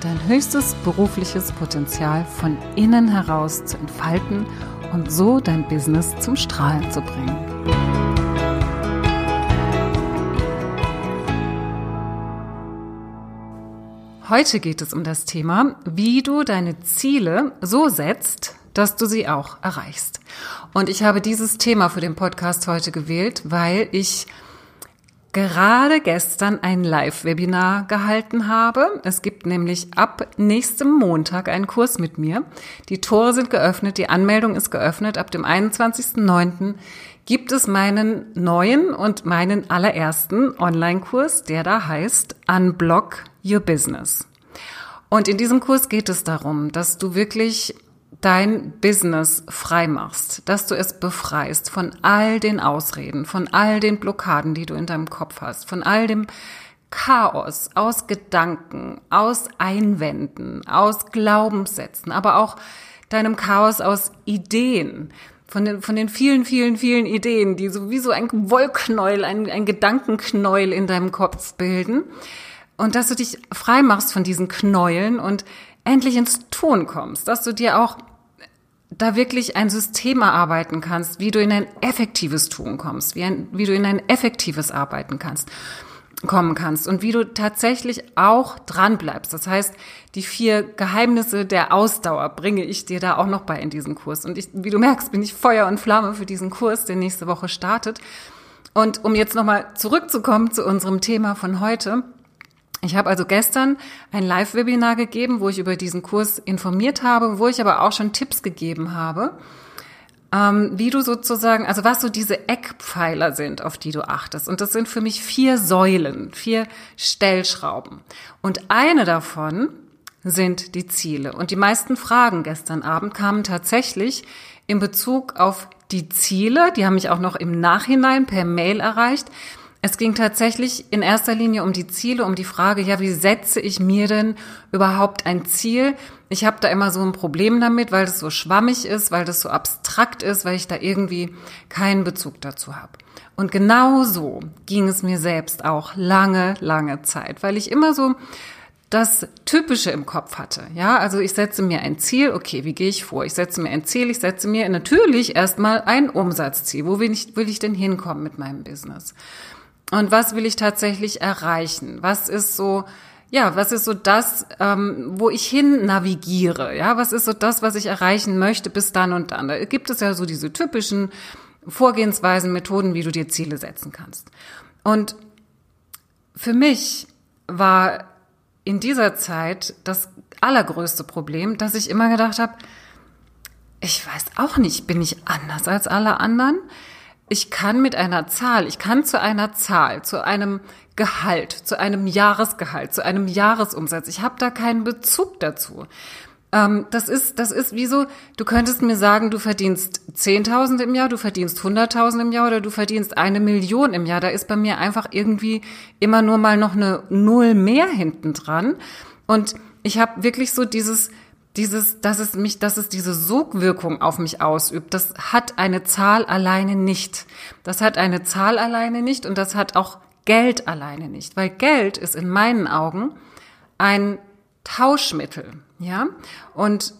dein höchstes berufliches Potenzial von innen heraus zu entfalten und so dein Business zum Strahlen zu bringen. Heute geht es um das Thema, wie du deine Ziele so setzt, dass du sie auch erreichst. Und ich habe dieses Thema für den Podcast heute gewählt, weil ich gerade gestern ein Live-Webinar gehalten habe. Es gibt nämlich ab nächstem Montag einen Kurs mit mir. Die Tore sind geöffnet, die Anmeldung ist geöffnet. Ab dem 21.09. gibt es meinen neuen und meinen allerersten Online-Kurs, der da heißt Unblock Your Business. Und in diesem Kurs geht es darum, dass du wirklich dein Business frei machst, dass du es befreist von all den Ausreden, von all den Blockaden, die du in deinem Kopf hast, von all dem Chaos aus Gedanken, aus Einwänden, aus Glaubenssätzen, aber auch deinem Chaos aus Ideen, von den, von den vielen, vielen, vielen Ideen, die so wie so ein Wollknäuel, ein, ein Gedankenknäuel in deinem Kopf bilden. Und dass du dich frei machst von diesen Knäueln und endlich ins Tun kommst, dass du dir auch da wirklich ein System erarbeiten kannst, wie du in ein effektives Tun kommst, wie, ein, wie du in ein effektives Arbeiten kannst kommen kannst und wie du tatsächlich auch dran bleibst. Das heißt, die vier Geheimnisse der Ausdauer bringe ich dir da auch noch bei in diesem Kurs. Und ich, wie du merkst, bin ich Feuer und Flamme für diesen Kurs, der nächste Woche startet. Und um jetzt nochmal zurückzukommen zu unserem Thema von heute, ich habe also gestern ein Live-Webinar gegeben, wo ich über diesen Kurs informiert habe, wo ich aber auch schon Tipps gegeben habe, ähm, wie du sozusagen, also was so diese Eckpfeiler sind, auf die du achtest. Und das sind für mich vier Säulen, vier Stellschrauben. Und eine davon sind die Ziele. Und die meisten Fragen gestern Abend kamen tatsächlich in Bezug auf die Ziele. Die haben mich auch noch im Nachhinein per Mail erreicht es ging tatsächlich in erster Linie um die Ziele, um die Frage, ja, wie setze ich mir denn überhaupt ein Ziel? Ich habe da immer so ein Problem damit, weil das so schwammig ist, weil das so abstrakt ist, weil ich da irgendwie keinen Bezug dazu habe. Und genau so ging es mir selbst auch lange, lange Zeit, weil ich immer so das Typische im Kopf hatte. Ja, also ich setze mir ein Ziel. Okay, wie gehe ich vor? Ich setze mir ein Ziel. Ich setze mir natürlich erstmal ein Umsatzziel. Wo will ich, will ich denn hinkommen mit meinem Business? Und was will ich tatsächlich erreichen? Was ist so, ja, was ist so das, ähm, wo ich hin navigiere? Ja, was ist so das, was ich erreichen möchte bis dann und dann? Da gibt es ja so diese typischen Vorgehensweisen, Methoden, wie du dir Ziele setzen kannst. Und für mich war in dieser Zeit das allergrößte Problem, dass ich immer gedacht habe, ich weiß auch nicht, bin ich anders als alle anderen? Ich kann mit einer Zahl, ich kann zu einer Zahl, zu einem Gehalt, zu einem Jahresgehalt, zu einem Jahresumsatz, ich habe da keinen Bezug dazu. Ähm, das ist, das ist wie so, du könntest mir sagen, du verdienst 10.000 im Jahr, du verdienst 100.000 im Jahr oder du verdienst eine Million im Jahr. Da ist bei mir einfach irgendwie immer nur mal noch eine Null mehr hinten dran. Und ich habe wirklich so dieses, dieses, dass es mich, dass es diese Sogwirkung auf mich ausübt, das hat eine Zahl alleine nicht. Das hat eine Zahl alleine nicht und das hat auch Geld alleine nicht, weil Geld ist in meinen Augen ein Tauschmittel, ja? Und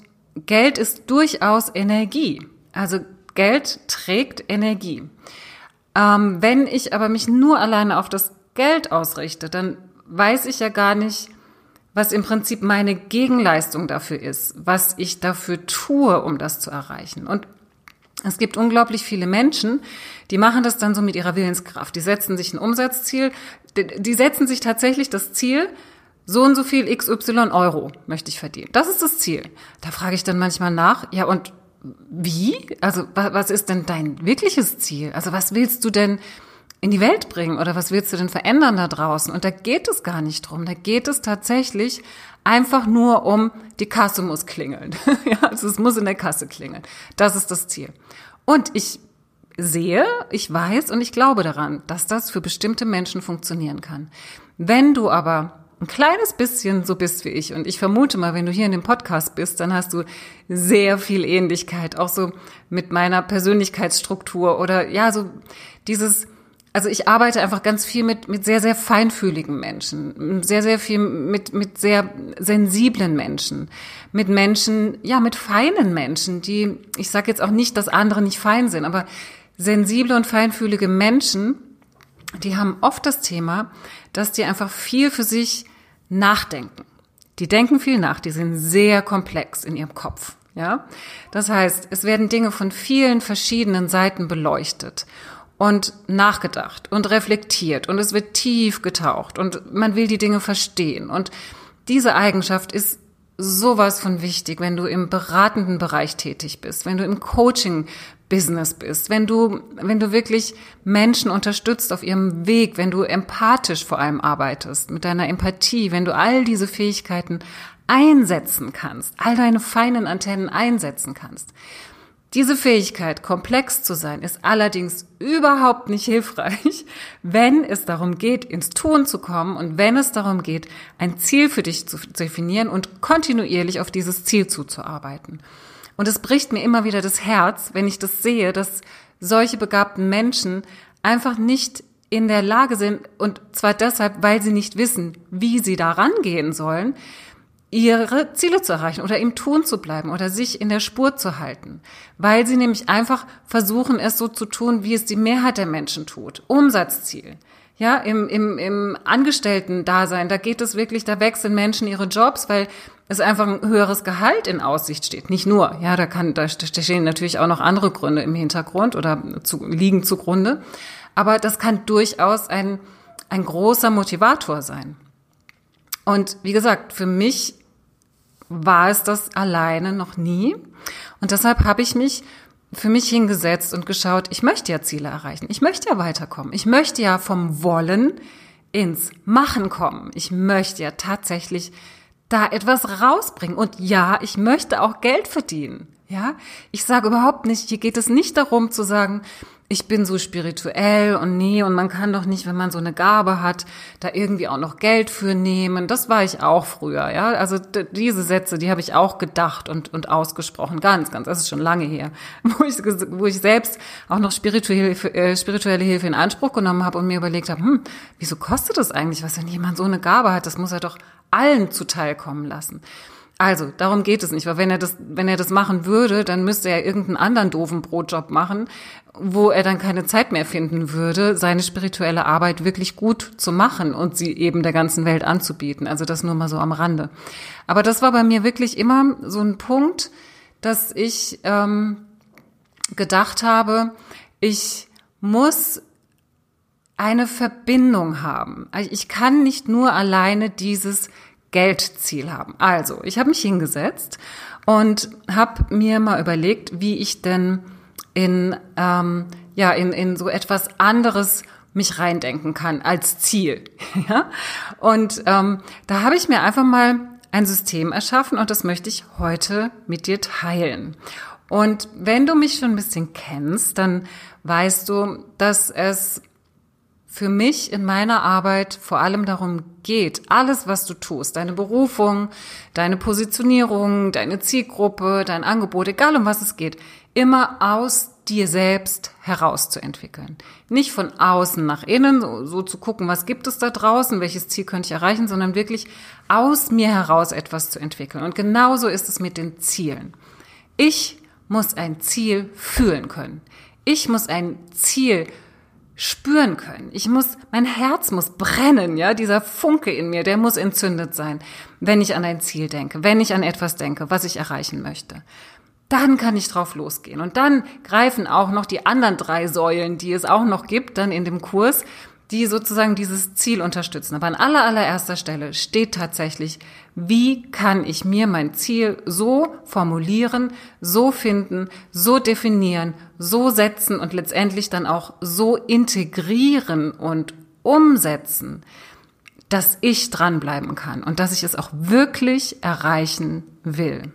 Geld ist durchaus Energie. Also Geld trägt Energie. Ähm, wenn ich aber mich nur alleine auf das Geld ausrichte, dann weiß ich ja gar nicht, was im Prinzip meine Gegenleistung dafür ist, was ich dafür tue, um das zu erreichen. Und es gibt unglaublich viele Menschen, die machen das dann so mit ihrer Willenskraft. Die setzen sich ein Umsatzziel, die setzen sich tatsächlich das Ziel, so und so viel XY Euro möchte ich verdienen. Das ist das Ziel. Da frage ich dann manchmal nach, ja und wie? Also was ist denn dein wirkliches Ziel? Also was willst du denn in die Welt bringen oder was willst du denn verändern da draußen? Und da geht es gar nicht drum. Da geht es tatsächlich einfach nur um die Kasse muss klingeln. ja, also es muss in der Kasse klingeln. Das ist das Ziel. Und ich sehe, ich weiß und ich glaube daran, dass das für bestimmte Menschen funktionieren kann. Wenn du aber ein kleines bisschen so bist wie ich und ich vermute mal, wenn du hier in dem Podcast bist, dann hast du sehr viel Ähnlichkeit, auch so mit meiner Persönlichkeitsstruktur oder ja, so dieses also ich arbeite einfach ganz viel mit, mit sehr, sehr feinfühligen Menschen, sehr, sehr viel mit, mit sehr sensiblen Menschen, mit Menschen, ja, mit feinen Menschen, die, ich sage jetzt auch nicht, dass andere nicht fein sind, aber sensible und feinfühlige Menschen, die haben oft das Thema, dass die einfach viel für sich nachdenken. Die denken viel nach, die sind sehr komplex in ihrem Kopf. Ja, das heißt, es werden Dinge von vielen verschiedenen Seiten beleuchtet und nachgedacht und reflektiert und es wird tief getaucht und man will die Dinge verstehen. Und diese Eigenschaft ist sowas von wichtig, wenn du im beratenden Bereich tätig bist, wenn du im Coaching Business bist, wenn du, wenn du wirklich Menschen unterstützt auf ihrem Weg, wenn du empathisch vor allem arbeitest, mit deiner Empathie, wenn du all diese Fähigkeiten einsetzen kannst, all deine feinen Antennen einsetzen kannst, diese Fähigkeit, komplex zu sein, ist allerdings überhaupt nicht hilfreich, wenn es darum geht, ins Tun zu kommen und wenn es darum geht, ein Ziel für dich zu definieren und kontinuierlich auf dieses Ziel zuzuarbeiten. Und es bricht mir immer wieder das Herz, wenn ich das sehe, dass solche begabten Menschen einfach nicht in der Lage sind, und zwar deshalb, weil sie nicht wissen, wie sie da rangehen sollen, ihre Ziele zu erreichen oder im Tun zu bleiben oder sich in der Spur zu halten, weil sie nämlich einfach versuchen, es so zu tun, wie es die Mehrheit der Menschen tut. Umsatzziel. Ja, im, im, im Angestellten-Dasein, da geht es wirklich, da wechseln Menschen ihre Jobs, weil es einfach ein höheres Gehalt in Aussicht steht. Nicht nur, ja, da kann, da stehen natürlich auch noch andere Gründe im Hintergrund oder zu, liegen zugrunde. Aber das kann durchaus ein, ein großer Motivator sein. Und wie gesagt, für mich war es das alleine noch nie. Und deshalb habe ich mich für mich hingesetzt und geschaut, ich möchte ja Ziele erreichen. Ich möchte ja weiterkommen. Ich möchte ja vom Wollen ins Machen kommen. Ich möchte ja tatsächlich da etwas rausbringen. Und ja, ich möchte auch Geld verdienen. Ja, ich sage überhaupt nicht, hier geht es nicht darum zu sagen, ich bin so spirituell und nee, und man kann doch nicht, wenn man so eine Gabe hat, da irgendwie auch noch Geld für nehmen. Das war ich auch früher, ja. Also diese Sätze, die habe ich auch gedacht und, und ausgesprochen. Ganz, ganz, das ist schon lange her. Wo ich, wo ich selbst auch noch spirituelle, äh, spirituelle Hilfe in Anspruch genommen habe und mir überlegt habe, hm, wieso kostet das eigentlich was, wenn jemand so eine Gabe hat? Das muss er doch allen zuteilkommen lassen. Also, darum geht es nicht, weil wenn er das, wenn er das machen würde, dann müsste er irgendeinen anderen doofen Brotjob machen, wo er dann keine Zeit mehr finden würde, seine spirituelle Arbeit wirklich gut zu machen und sie eben der ganzen Welt anzubieten. Also das nur mal so am Rande. Aber das war bei mir wirklich immer so ein Punkt, dass ich ähm, gedacht habe, ich muss eine Verbindung haben. Ich kann nicht nur alleine dieses Geldziel haben. Also, ich habe mich hingesetzt und habe mir mal überlegt, wie ich denn in ähm, ja in in so etwas anderes mich reindenken kann als Ziel. ja? Und ähm, da habe ich mir einfach mal ein System erschaffen und das möchte ich heute mit dir teilen. Und wenn du mich schon ein bisschen kennst, dann weißt du, dass es für mich in meiner Arbeit vor allem darum geht, alles, was du tust, deine Berufung, deine Positionierung, deine Zielgruppe, dein Angebot, egal um was es geht, immer aus dir selbst herauszuentwickeln. Nicht von außen nach innen, so, so, zu gucken, was gibt es da draußen, welches Ziel könnte ich erreichen, sondern wirklich aus mir heraus etwas zu entwickeln. Und genauso ist es mit den Zielen. Ich muss ein Ziel fühlen können. Ich muss ein Ziel spüren können. Ich muss, mein Herz muss brennen, ja, dieser Funke in mir, der muss entzündet sein, wenn ich an ein Ziel denke, wenn ich an etwas denke, was ich erreichen möchte. Dann kann ich drauf losgehen. Und dann greifen auch noch die anderen drei Säulen, die es auch noch gibt, dann in dem Kurs, die sozusagen dieses Ziel unterstützen. Aber an aller, allererster Stelle steht tatsächlich, wie kann ich mir mein Ziel so formulieren, so finden, so definieren, so setzen und letztendlich dann auch so integrieren und umsetzen, dass ich dranbleiben kann und dass ich es auch wirklich erreichen will.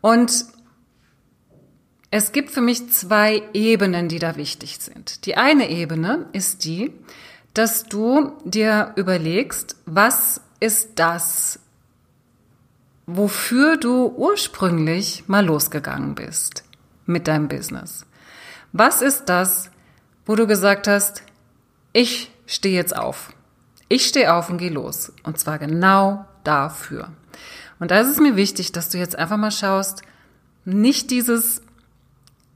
Und es gibt für mich zwei Ebenen, die da wichtig sind. Die eine Ebene ist die, dass du dir überlegst, was ist das, wofür du ursprünglich mal losgegangen bist mit deinem Business. Was ist das, wo du gesagt hast, ich stehe jetzt auf. Ich stehe auf und gehe los. Und zwar genau dafür. Und da ist es mir wichtig, dass du jetzt einfach mal schaust, nicht dieses,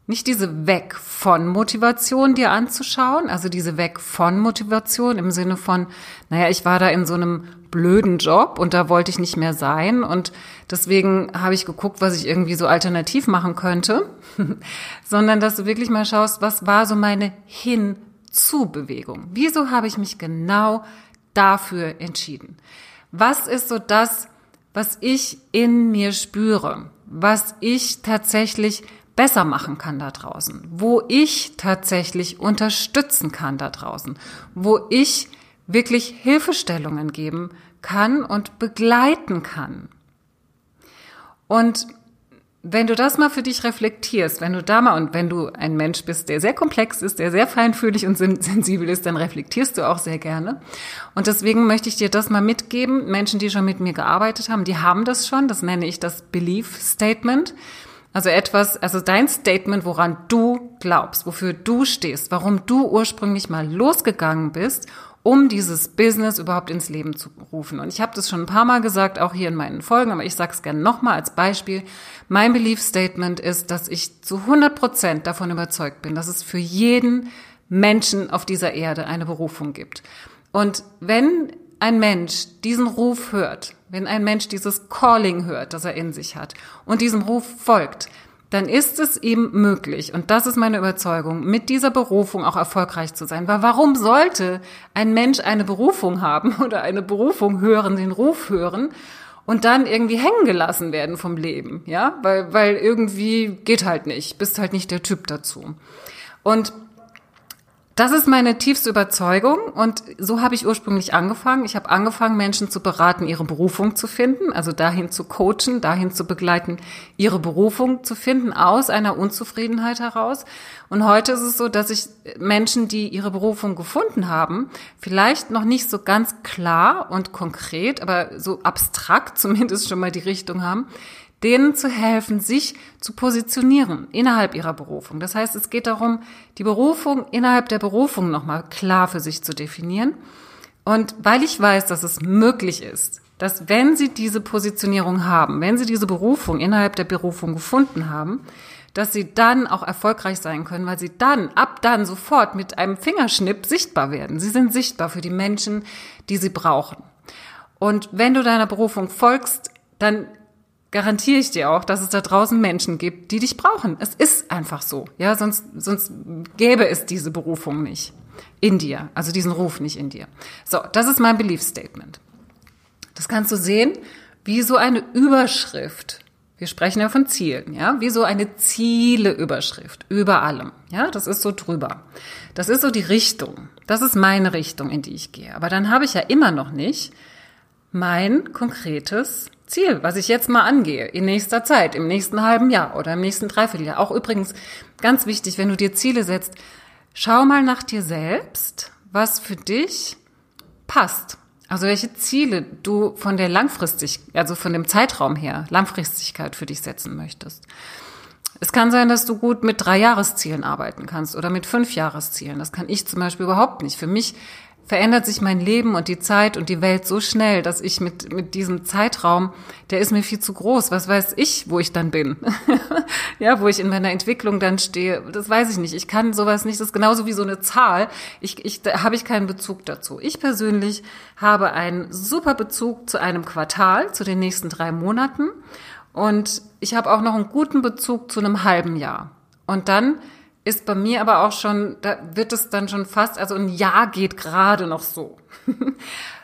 nicht diese Weg von Motivation dir anzuschauen, also diese Weg von Motivation im Sinne von, naja, ich war da in so einem blöden Job und da wollte ich nicht mehr sein und deswegen habe ich geguckt, was ich irgendwie so alternativ machen könnte, sondern dass du wirklich mal schaust, was war so meine Hin-zu-Bewegung? Wieso habe ich mich genau dafür entschieden? Was ist so das, was ich in mir spüre? was ich tatsächlich besser machen kann da draußen, wo ich tatsächlich unterstützen kann da draußen, wo ich wirklich Hilfestellungen geben kann und begleiten kann. Und wenn du das mal für dich reflektierst, wenn du da mal und wenn du ein Mensch bist, der sehr komplex ist, der sehr feinfühlig und sensibel ist, dann reflektierst du auch sehr gerne. Und deswegen möchte ich dir das mal mitgeben. Menschen, die schon mit mir gearbeitet haben, die haben das schon. Das nenne ich das Belief Statement. Also etwas, also dein Statement, woran du glaubst, wofür du stehst, warum du ursprünglich mal losgegangen bist um dieses Business überhaupt ins Leben zu rufen. Und ich habe das schon ein paar Mal gesagt, auch hier in meinen Folgen, aber ich sage es gerne nochmal als Beispiel. Mein Belief Statement ist, dass ich zu 100 Prozent davon überzeugt bin, dass es für jeden Menschen auf dieser Erde eine Berufung gibt. Und wenn ein Mensch diesen Ruf hört, wenn ein Mensch dieses Calling hört, das er in sich hat und diesem Ruf folgt, dann ist es ihm möglich, und das ist meine Überzeugung, mit dieser Berufung auch erfolgreich zu sein. Weil warum sollte ein Mensch eine Berufung haben oder eine Berufung hören, den Ruf hören und dann irgendwie hängen gelassen werden vom Leben, ja? Weil, weil irgendwie geht halt nicht, bist halt nicht der Typ dazu. Und das ist meine tiefste Überzeugung und so habe ich ursprünglich angefangen. Ich habe angefangen, Menschen zu beraten, ihre Berufung zu finden, also dahin zu coachen, dahin zu begleiten, ihre Berufung zu finden aus einer Unzufriedenheit heraus. Und heute ist es so, dass ich Menschen, die ihre Berufung gefunden haben, vielleicht noch nicht so ganz klar und konkret, aber so abstrakt zumindest schon mal die Richtung haben, denen zu helfen, sich zu positionieren innerhalb ihrer Berufung. Das heißt, es geht darum, die Berufung innerhalb der Berufung nochmal klar für sich zu definieren. Und weil ich weiß, dass es möglich ist, dass wenn Sie diese Positionierung haben, wenn Sie diese Berufung innerhalb der Berufung gefunden haben, dass Sie dann auch erfolgreich sein können, weil Sie dann, ab dann sofort mit einem Fingerschnipp sichtbar werden. Sie sind sichtbar für die Menschen, die Sie brauchen. Und wenn du deiner Berufung folgst, dann garantiere ich dir auch, dass es da draußen Menschen gibt, die dich brauchen. Es ist einfach so. Ja, sonst, sonst gäbe es diese Berufung nicht in dir, also diesen Ruf nicht in dir. So, das ist mein Belief Statement. Das kannst du sehen wie so eine Überschrift. Wir sprechen ja von Zielen, ja, wie so eine Zieleüberschrift über allem. Ja, das ist so drüber. Das ist so die Richtung. Das ist meine Richtung, in die ich gehe. Aber dann habe ich ja immer noch nicht mein konkretes Ziel, was ich jetzt mal angehe, in nächster Zeit, im nächsten halben Jahr oder im nächsten Dreivierteljahr. Auch übrigens ganz wichtig, wenn du dir Ziele setzt, schau mal nach dir selbst, was für dich passt. Also welche Ziele du von der langfristig, also von dem Zeitraum her, Langfristigkeit für dich setzen möchtest. Es kann sein, dass du gut mit drei Jahreszielen arbeiten kannst oder mit fünf Jahreszielen. Das kann ich zum Beispiel überhaupt nicht. Für mich verändert sich mein Leben und die Zeit und die Welt so schnell, dass ich mit, mit diesem Zeitraum, der ist mir viel zu groß. Was weiß ich, wo ich dann bin? ja, wo ich in meiner Entwicklung dann stehe, das weiß ich nicht. Ich kann sowas nicht. Das ist genauso wie so eine Zahl. Ich, ich, da habe ich keinen Bezug dazu. Ich persönlich habe einen super Bezug zu einem Quartal, zu den nächsten drei Monaten. Und ich habe auch noch einen guten Bezug zu einem halben Jahr. Und dann ist bei mir aber auch schon, da wird es dann schon fast, also ein Jahr geht gerade noch so.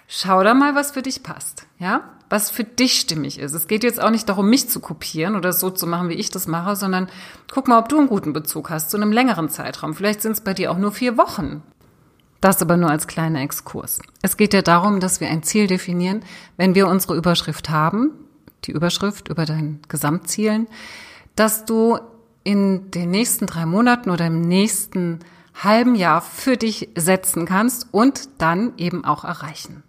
Schau da mal, was für dich passt, ja? Was für dich stimmig ist. Es geht jetzt auch nicht darum, mich zu kopieren oder so zu machen, wie ich das mache, sondern guck mal, ob du einen guten Bezug hast zu einem längeren Zeitraum. Vielleicht sind es bei dir auch nur vier Wochen. Das aber nur als kleiner Exkurs. Es geht ja darum, dass wir ein Ziel definieren, wenn wir unsere Überschrift haben, die Überschrift über deinen Gesamtzielen, dass du in den nächsten drei Monaten oder im nächsten halben Jahr für dich setzen kannst und dann eben auch erreichen.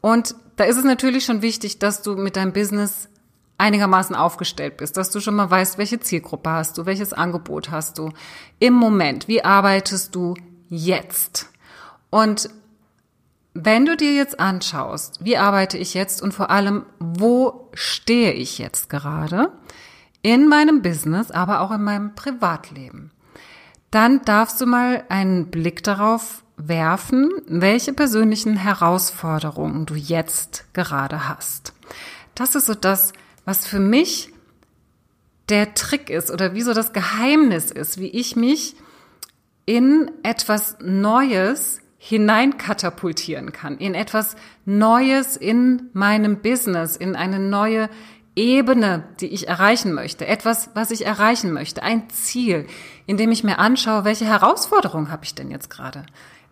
Und da ist es natürlich schon wichtig, dass du mit deinem Business einigermaßen aufgestellt bist, dass du schon mal weißt, welche Zielgruppe hast du, welches Angebot hast du im Moment, wie arbeitest du jetzt. Und wenn du dir jetzt anschaust, wie arbeite ich jetzt und vor allem, wo stehe ich jetzt gerade in meinem Business, aber auch in meinem Privatleben, dann darfst du mal einen Blick darauf werfen, welche persönlichen Herausforderungen du jetzt gerade hast. Das ist so das, was für mich der Trick ist oder wie so das Geheimnis ist, wie ich mich in etwas Neues hineinkatapultieren kann, in etwas Neues in meinem Business, in eine neue Ebene, die ich erreichen möchte, etwas, was ich erreichen möchte, ein Ziel, in dem ich mir anschaue, welche Herausforderung habe ich denn jetzt gerade?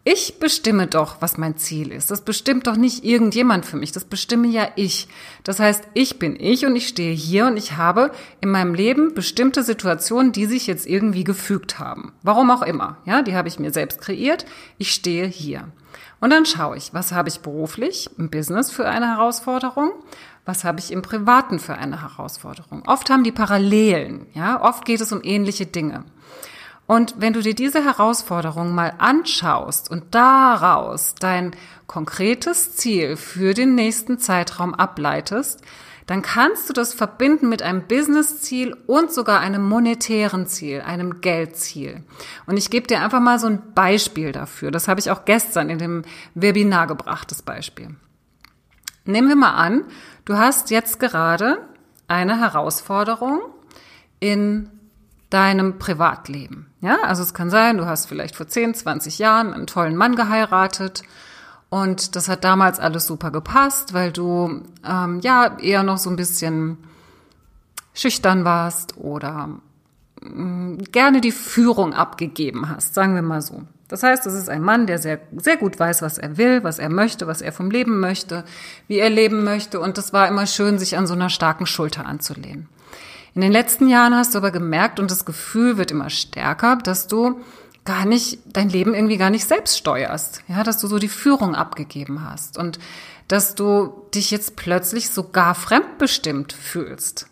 Ich bestimme doch, was mein Ziel ist. Das bestimmt doch nicht irgendjemand für mich. Das bestimme ja ich. Das heißt, ich bin ich und ich stehe hier und ich habe in meinem Leben bestimmte Situationen, die sich jetzt irgendwie gefügt haben. Warum auch immer. Ja, die habe ich mir selbst kreiert. Ich stehe hier. Und dann schaue ich, was habe ich beruflich im Business für eine Herausforderung? Was habe ich im Privaten für eine Herausforderung? Oft haben die Parallelen. Ja, oft geht es um ähnliche Dinge. Und wenn du dir diese Herausforderung mal anschaust und daraus dein konkretes Ziel für den nächsten Zeitraum ableitest, dann kannst du das verbinden mit einem Business-Ziel und sogar einem monetären Ziel, einem Geldziel. Und ich gebe dir einfach mal so ein Beispiel dafür. Das habe ich auch gestern in dem Webinar gebracht, das Beispiel. Nehmen wir mal an, du hast jetzt gerade eine Herausforderung in deinem Privatleben. Ja, also es kann sein, du hast vielleicht vor 10, 20 Jahren einen tollen Mann geheiratet und das hat damals alles super gepasst, weil du ähm, ja eher noch so ein bisschen schüchtern warst oder ähm, gerne die Führung abgegeben hast, sagen wir mal so. Das heißt, es ist ein Mann, der sehr, sehr gut weiß, was er will, was er möchte, was er vom Leben möchte, wie er leben möchte. Und das war immer schön, sich an so einer starken Schulter anzulehnen. In den letzten Jahren hast du aber gemerkt und das Gefühl wird immer stärker, dass du gar nicht, dein Leben irgendwie gar nicht selbst steuerst. Ja, dass du so die Führung abgegeben hast und dass du dich jetzt plötzlich sogar fremdbestimmt fühlst.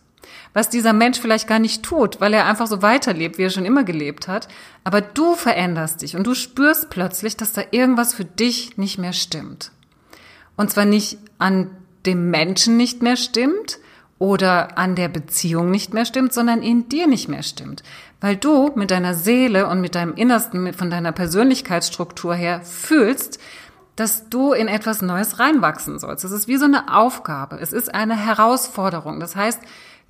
Was dieser Mensch vielleicht gar nicht tut, weil er einfach so weiterlebt, wie er schon immer gelebt hat. Aber du veränderst dich und du spürst plötzlich, dass da irgendwas für dich nicht mehr stimmt. Und zwar nicht an dem Menschen nicht mehr stimmt, oder an der Beziehung nicht mehr stimmt, sondern in dir nicht mehr stimmt. Weil du mit deiner Seele und mit deinem Innersten, von deiner Persönlichkeitsstruktur her fühlst, dass du in etwas Neues reinwachsen sollst. Es ist wie so eine Aufgabe. Es ist eine Herausforderung. Das heißt,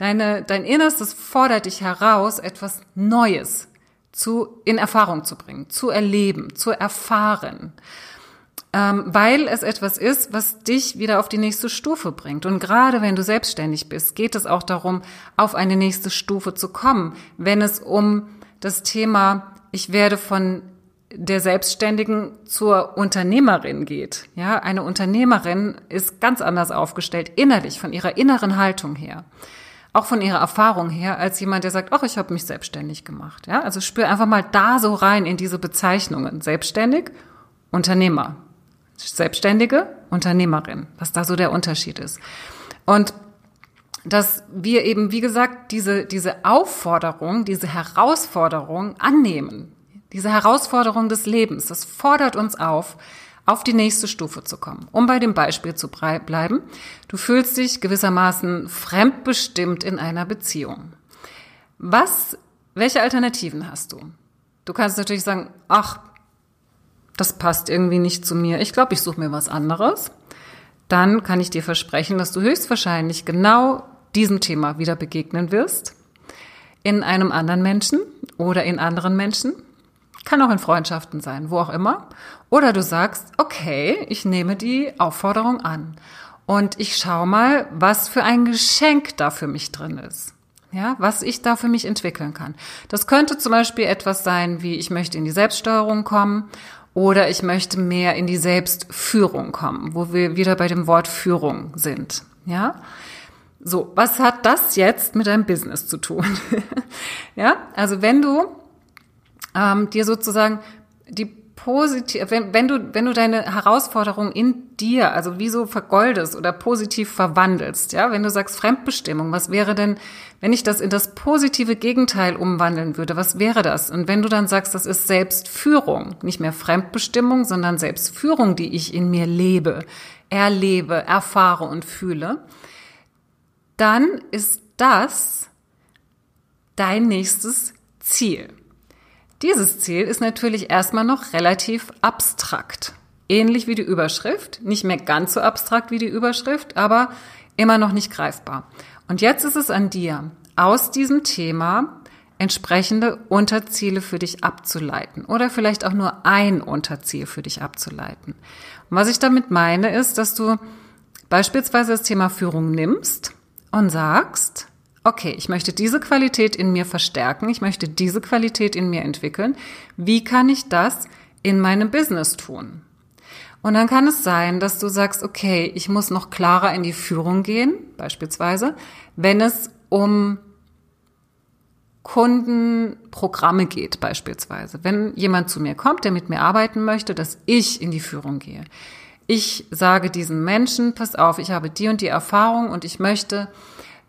deine, dein Innerstes fordert dich heraus, etwas Neues zu, in Erfahrung zu bringen, zu erleben, zu erfahren ähm, weil es etwas ist, was dich wieder auf die nächste Stufe bringt. Und gerade wenn du selbstständig bist, geht es auch darum, auf eine nächste Stufe zu kommen. Wenn es um das Thema, ich werde von der Selbstständigen zur Unternehmerin geht. Ja, eine Unternehmerin ist ganz anders aufgestellt, innerlich, von ihrer inneren Haltung her. Auch von ihrer Erfahrung her, als jemand, der sagt, ach, ich habe mich selbstständig gemacht. Ja, also spür einfach mal da so rein in diese Bezeichnungen. Selbstständig, Unternehmer. Selbstständige, Unternehmerin, was da so der Unterschied ist. Und dass wir eben, wie gesagt, diese, diese Aufforderung, diese Herausforderung annehmen. Diese Herausforderung des Lebens, das fordert uns auf, auf die nächste Stufe zu kommen. Um bei dem Beispiel zu bleiben, du fühlst dich gewissermaßen fremdbestimmt in einer Beziehung. Was, welche Alternativen hast du? Du kannst natürlich sagen, ach, das passt irgendwie nicht zu mir, ich glaube, ich suche mir was anderes, dann kann ich dir versprechen, dass du höchstwahrscheinlich genau diesem Thema wieder begegnen wirst. In einem anderen Menschen oder in anderen Menschen. Kann auch in Freundschaften sein, wo auch immer. Oder du sagst, okay, ich nehme die Aufforderung an. Und ich schaue mal, was für ein Geschenk da für mich drin ist. Ja, was ich da für mich entwickeln kann. Das könnte zum Beispiel etwas sein, wie ich möchte in die Selbststeuerung kommen Oder ich möchte mehr in die Selbstführung kommen, wo wir wieder bei dem Wort Führung sind. Ja? So, was hat das jetzt mit deinem Business zu tun? ja, also wenn du ähm, dir sozusagen die positiv, wenn, wenn du, wenn du deine Herausforderung in dir, also wie so vergoldest oder positiv verwandelst, ja, wenn du sagst Fremdbestimmung, was wäre denn, wenn ich das in das positive Gegenteil umwandeln würde, was wäre das? Und wenn du dann sagst, das ist Selbstführung, nicht mehr Fremdbestimmung, sondern Selbstführung, die ich in mir lebe, erlebe, erfahre und fühle, dann ist das dein nächstes Ziel. Dieses Ziel ist natürlich erstmal noch relativ abstrakt. Ähnlich wie die Überschrift, nicht mehr ganz so abstrakt wie die Überschrift, aber immer noch nicht greifbar. Und jetzt ist es an dir, aus diesem Thema entsprechende Unterziele für dich abzuleiten oder vielleicht auch nur ein Unterziel für dich abzuleiten. Und was ich damit meine, ist, dass du beispielsweise das Thema Führung nimmst und sagst, okay, ich möchte diese Qualität in mir verstärken, ich möchte diese Qualität in mir entwickeln. Wie kann ich das in meinem Business tun? Und dann kann es sein, dass du sagst, okay, ich muss noch klarer in die Führung gehen, beispielsweise, wenn es um Kundenprogramme geht, beispielsweise. Wenn jemand zu mir kommt, der mit mir arbeiten möchte, dass ich in die Führung gehe. Ich sage diesen Menschen, pass auf, ich habe die und die Erfahrung und ich möchte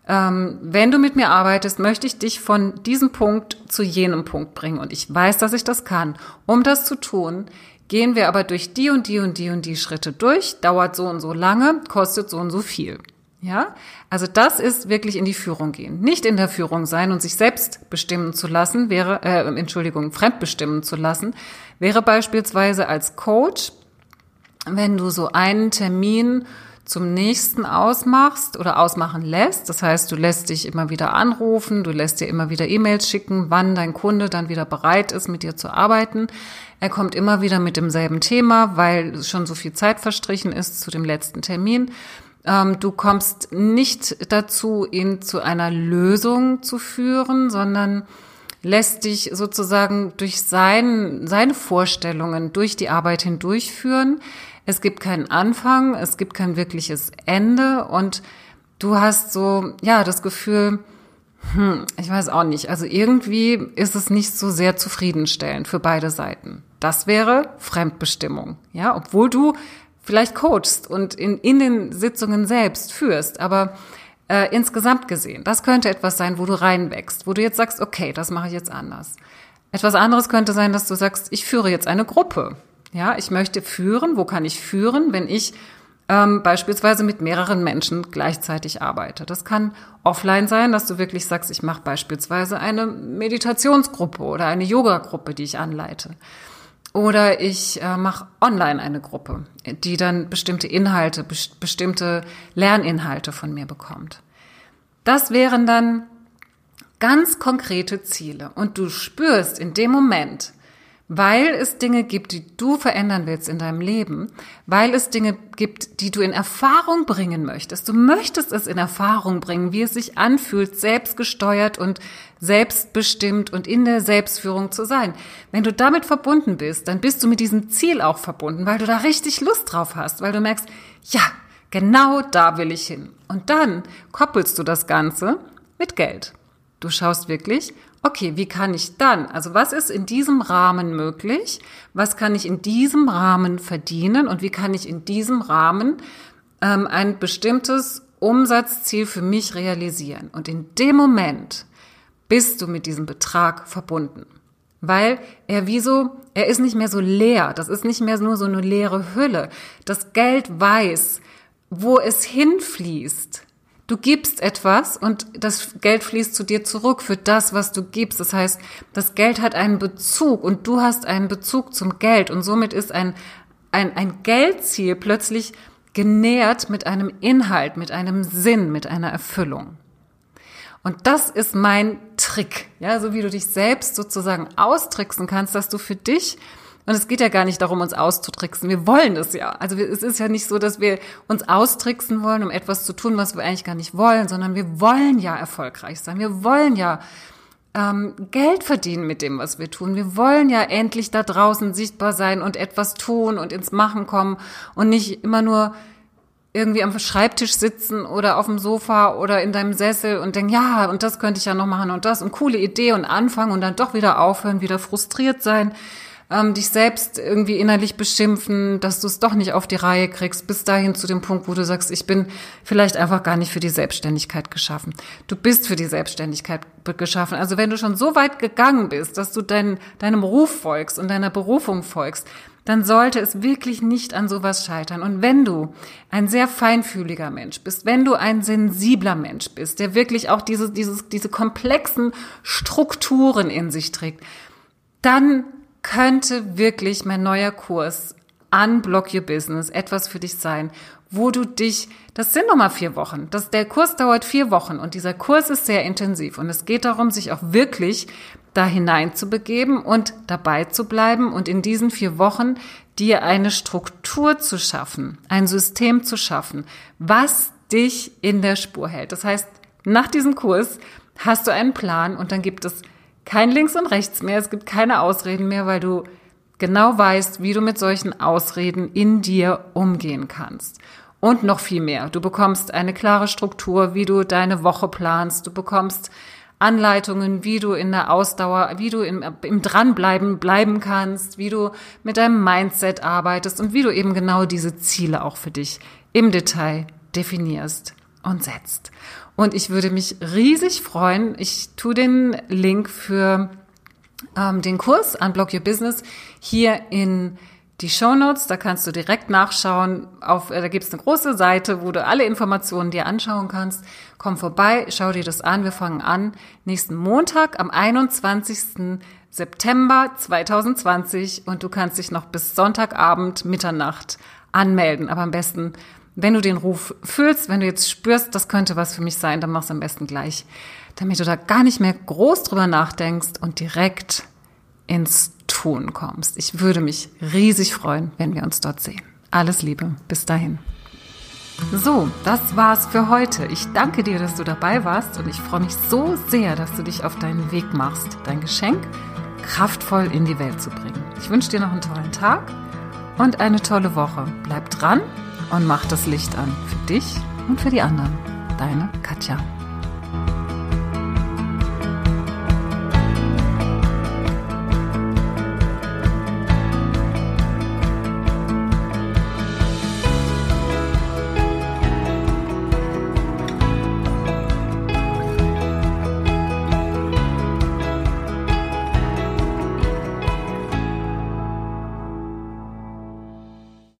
ähm, wenn du mit mir arbeitest, möchte ich dich von diesem Punkt zu jenem Punkt bringen. Und ich weiß, dass ich das kann. Um das zu tun, gehen wir aber durch die und die und die und die Schritte durch, dauert so und so lange, kostet so und so viel. Ja, also das ist wirklich in die Führung gehen. Nicht in der Führung sein und sich selbst bestimmen zu lassen, wäre, äh, Entschuldigung, fremdbestimmen zu lassen, wäre beispielsweise als Coach, wenn du so einen Termin zum nächsten ausmachst oder ausmachen lässt. Das heißt, du lässt dich immer wieder anrufen, du lässt dir immer wieder E-Mails schicken, wann dein Kunde dann wieder bereit ist, mit dir zu arbeiten. Er kommt immer wieder mit demselben Thema, weil schon so viel Zeit verstrichen ist zu dem letzten Termin. Ähm, du kommst nicht dazu, ihn zu einer Lösung zu führen, sondern lässt dich sozusagen durch sein, seine Vorstellungen durch die Arbeit hindurchführen. Es gibt keinen Anfang, es gibt kein wirkliches Ende und du hast so, ja, das Gefühl, hm, ich weiß auch nicht, also irgendwie ist es nicht so sehr zufriedenstellend für beide Seiten. Das wäre Fremdbestimmung, ja, obwohl du vielleicht coachst und in, in den Sitzungen selbst führst, aber äh, insgesamt gesehen, das könnte etwas sein, wo du reinwächst, wo du jetzt sagst, okay, das mache ich jetzt anders. Etwas anderes könnte sein, dass du sagst, ich führe jetzt eine Gruppe. Ja, ich möchte führen. Wo kann ich führen, wenn ich ähm, beispielsweise mit mehreren Menschen gleichzeitig arbeite? Das kann offline sein, dass du wirklich sagst, ich mache beispielsweise eine Meditationsgruppe oder eine Yoga-Gruppe, die ich anleite. Oder ich äh, mache online eine Gruppe, die dann bestimmte Inhalte, best bestimmte Lerninhalte von mir bekommt. Das wären dann ganz konkrete Ziele. Und du spürst in dem Moment, weil es Dinge gibt, die du verändern willst in deinem Leben, weil es Dinge gibt, die du in Erfahrung bringen möchtest. Du möchtest es in Erfahrung bringen, wie es sich anfühlt, selbstgesteuert und selbstbestimmt und in der Selbstführung zu sein. Wenn du damit verbunden bist, dann bist du mit diesem Ziel auch verbunden, weil du da richtig Lust drauf hast, weil du merkst, ja, genau da will ich hin. Und dann koppelst du das Ganze mit Geld. Du schaust wirklich, okay, wie kann ich dann, also was ist in diesem Rahmen möglich? Was kann ich in diesem Rahmen verdienen und wie kann ich in diesem Rahmen ähm, ein bestimmtes Umsatzziel für mich realisieren? Und in dem Moment bist du mit diesem Betrag verbunden. Weil er wie so, er ist nicht mehr so leer. Das ist nicht mehr nur so eine leere Hülle. Das Geld weiß, wo es hinfließt. Du gibst etwas und das Geld fließt zu dir zurück für das, was du gibst. Das heißt, das Geld hat einen Bezug und du hast einen Bezug zum Geld und somit ist ein, ein, ein Geldziel plötzlich genährt mit einem Inhalt, mit einem Sinn, mit einer Erfüllung. Und das ist mein Trick, ja, so wie du dich selbst sozusagen austricksen kannst, dass du für dich und es geht ja gar nicht darum, uns auszutricksen. Wir wollen das ja. Also es ist ja nicht so, dass wir uns austricksen wollen, um etwas zu tun, was wir eigentlich gar nicht wollen, sondern wir wollen ja erfolgreich sein. Wir wollen ja ähm, Geld verdienen mit dem, was wir tun. Wir wollen ja endlich da draußen sichtbar sein und etwas tun und ins Machen kommen und nicht immer nur irgendwie am Schreibtisch sitzen oder auf dem Sofa oder in deinem Sessel und denken, ja, und das könnte ich ja noch machen und das und coole Idee und anfangen und dann doch wieder aufhören, wieder frustriert sein ähm, dich selbst irgendwie innerlich beschimpfen, dass du es doch nicht auf die Reihe kriegst, bis dahin zu dem Punkt, wo du sagst, ich bin vielleicht einfach gar nicht für die Selbstständigkeit geschaffen. Du bist für die Selbstständigkeit geschaffen. Also wenn du schon so weit gegangen bist, dass du dein, deinem Ruf folgst und deiner Berufung folgst, dann sollte es wirklich nicht an sowas scheitern. Und wenn du ein sehr feinfühliger Mensch bist, wenn du ein sensibler Mensch bist, der wirklich auch diese, dieses, diese komplexen Strukturen in sich trägt, dann könnte wirklich mein neuer Kurs Unblock Your Business etwas für dich sein, wo du dich, das sind nochmal vier Wochen, das, der Kurs dauert vier Wochen und dieser Kurs ist sehr intensiv und es geht darum, sich auch wirklich da hinein zu begeben und dabei zu bleiben und in diesen vier Wochen dir eine Struktur zu schaffen, ein System zu schaffen, was dich in der Spur hält. Das heißt, nach diesem Kurs hast du einen Plan und dann gibt es kein Links und Rechts mehr, es gibt keine Ausreden mehr, weil du genau weißt, wie du mit solchen Ausreden in dir umgehen kannst. Und noch viel mehr. Du bekommst eine klare Struktur, wie du deine Woche planst. Du bekommst Anleitungen, wie du in der Ausdauer, wie du im, im Dranbleiben bleiben kannst, wie du mit deinem Mindset arbeitest und wie du eben genau diese Ziele auch für dich im Detail definierst und setzt. Und ich würde mich riesig freuen. Ich tue den Link für ähm, den Kurs Unblock Your Business hier in die Show Notes. Da kannst du direkt nachschauen. Auf, äh, da gibt es eine große Seite, wo du alle Informationen dir anschauen kannst. Komm vorbei, schau dir das an. Wir fangen an nächsten Montag am 21. September 2020 und du kannst dich noch bis Sonntagabend Mitternacht anmelden. Aber am besten wenn du den Ruf fühlst, wenn du jetzt spürst, das könnte was für mich sein, dann mach's am besten gleich, damit du da gar nicht mehr groß drüber nachdenkst und direkt ins Tun kommst. Ich würde mich riesig freuen, wenn wir uns dort sehen. Alles Liebe, bis dahin. So, das war's für heute. Ich danke dir, dass du dabei warst und ich freue mich so sehr, dass du dich auf deinen Weg machst, dein Geschenk kraftvoll in die Welt zu bringen. Ich wünsche dir noch einen tollen Tag und eine tolle Woche. Bleib dran und mach das Licht an für dich und für die anderen. Deine Katja.